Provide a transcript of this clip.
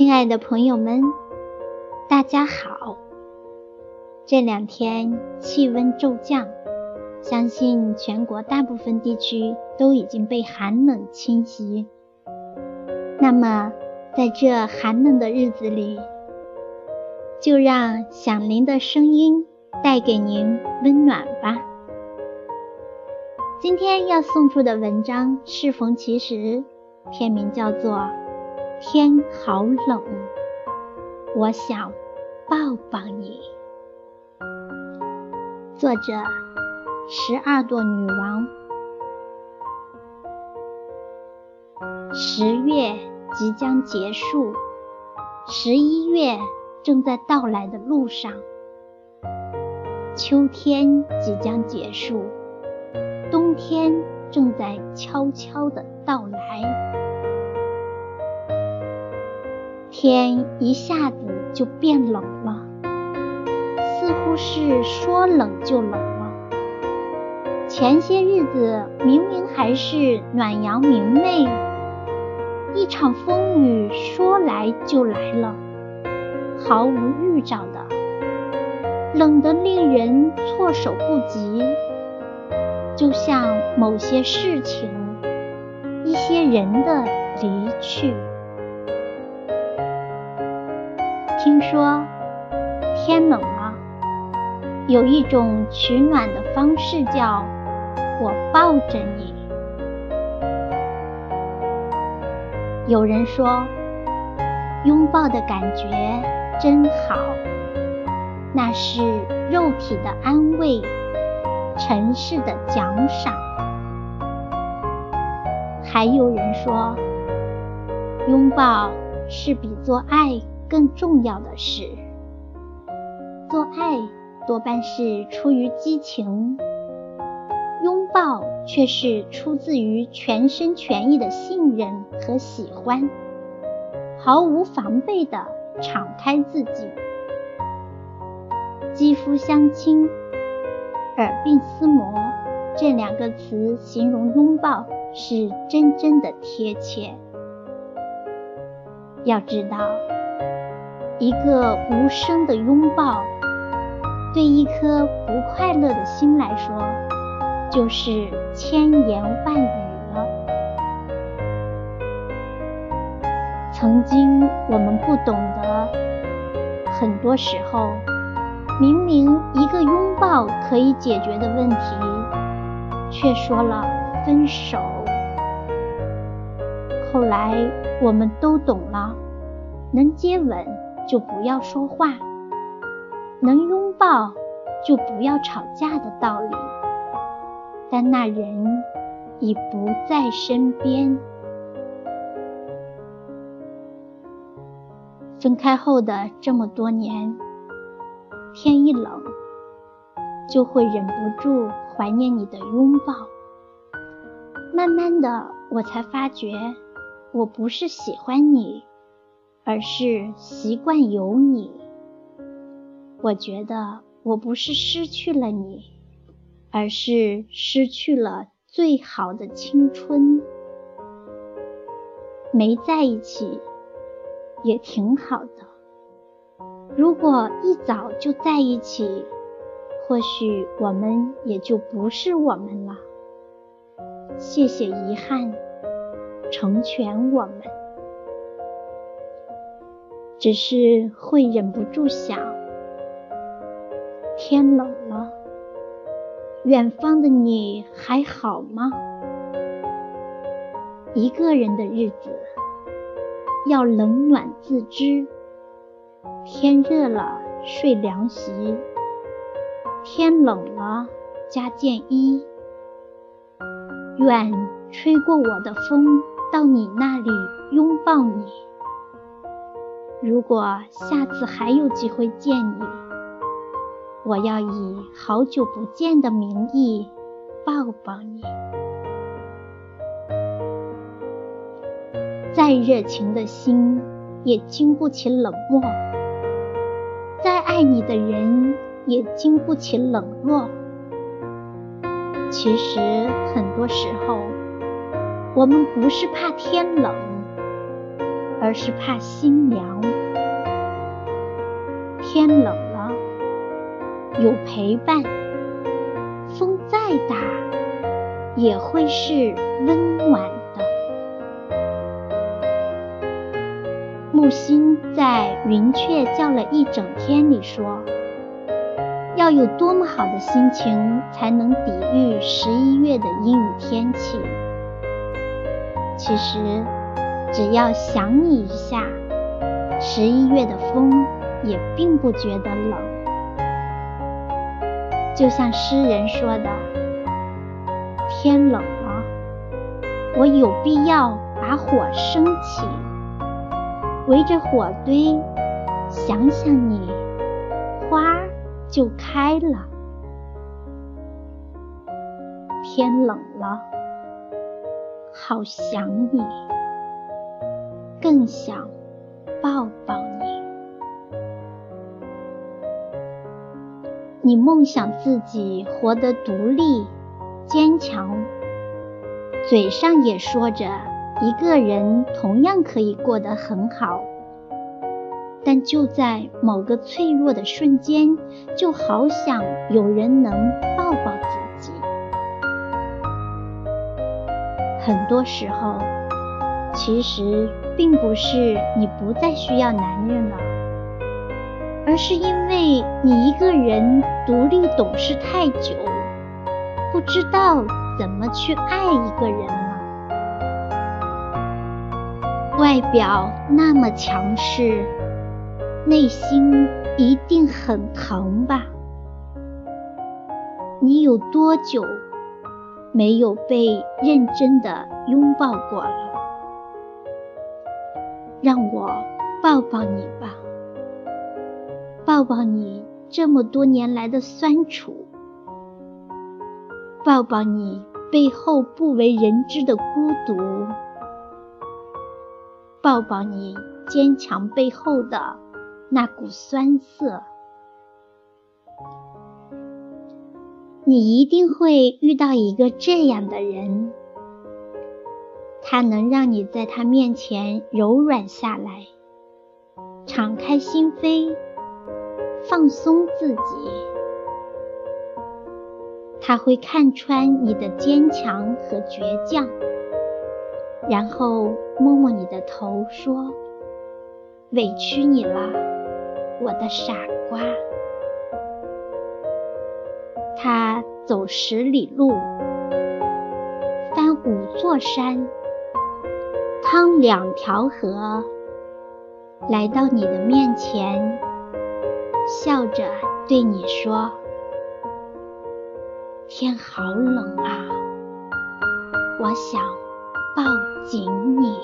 亲爱的朋友们，大家好。这两天气温骤降，相信全国大部分地区都已经被寒冷侵袭。那么，在这寒冷的日子里，就让响铃的声音带给您温暖吧。今天要送出的文章适逢其时，片名叫做。天好冷，我想抱抱你。作者：十二朵女王。十月即将结束，十一月正在到来的路上。秋天即将结束，冬天正在悄悄的到来。天一下子就变冷了，似乎是说冷就冷了。前些日子明明还是暖阳明媚，一场风雨说来就来了，毫无预兆的，冷得令人措手不及，就像某些事情、一些人的离去。听说天冷了，有一种取暖的方式，叫我抱着你。有人说，拥抱的感觉真好，那是肉体的安慰，尘世的奖赏。还有人说，拥抱是比做爱。更重要的是，做爱多半是出于激情，拥抱却是出自于全身全意的信任和喜欢，毫无防备的敞开自己，肌肤相亲，耳鬓厮磨，这两个词形容拥抱是真真的贴切。要知道。一个无声的拥抱，对一颗不快乐的心来说，就是千言万语了。曾经我们不懂得，很多时候，明明一个拥抱可以解决的问题，却说了分手。后来我们都懂了，能接吻。就不要说话，能拥抱就不要吵架的道理。但那人已不在身边。分开后的这么多年，天一冷，就会忍不住怀念你的拥抱。慢慢的，我才发觉，我不是喜欢你。而是习惯有你。我觉得我不是失去了你，而是失去了最好的青春。没在一起也挺好的。如果一早就在一起，或许我们也就不是我们了。谢谢遗憾，成全我们。只是会忍不住想，天冷了，远方的你还好吗？一个人的日子要冷暖自知，天热了睡凉席，天冷了加件衣。愿吹过我的风到你那里拥抱你。如果下次还有机会见你，我要以好久不见的名义抱抱你。再热情的心也经不起冷漠，再爱你的人也经不起冷落。其实很多时候，我们不是怕天冷。而是怕心凉。天冷了，有陪伴，风再大也会是温暖的。木心在《云雀叫了一整天》里说：“要有多么好的心情，才能抵御十一月的阴雨天气？其实，只要想你一下，十一月的风。”也并不觉得冷，就像诗人说的：“天冷了，我有必要把火升起，围着火堆，想想你，花就开了。天冷了，好想你，更想抱抱你。”你梦想自己活得独立、坚强，嘴上也说着一个人同样可以过得很好，但就在某个脆弱的瞬间，就好想有人能抱抱自己。很多时候，其实并不是你不再需要男人了。而是因为你一个人独立懂事太久，不知道怎么去爱一个人了。外表那么强势，内心一定很疼吧？你有多久没有被认真的拥抱过了？让我抱抱你吧。抱抱你这么多年来的酸楚，抱抱你背后不为人知的孤独，抱抱你坚强背后的那股酸涩。你一定会遇到一个这样的人，他能让你在他面前柔软下来，敞开心扉。放松自己，他会看穿你的坚强和倔强，然后摸摸你的头，说：“委屈你了，我的傻瓜。”他走十里路，翻五座山，趟两条河，来到你的面前。笑着对你说：“天好冷啊，我想抱紧你。”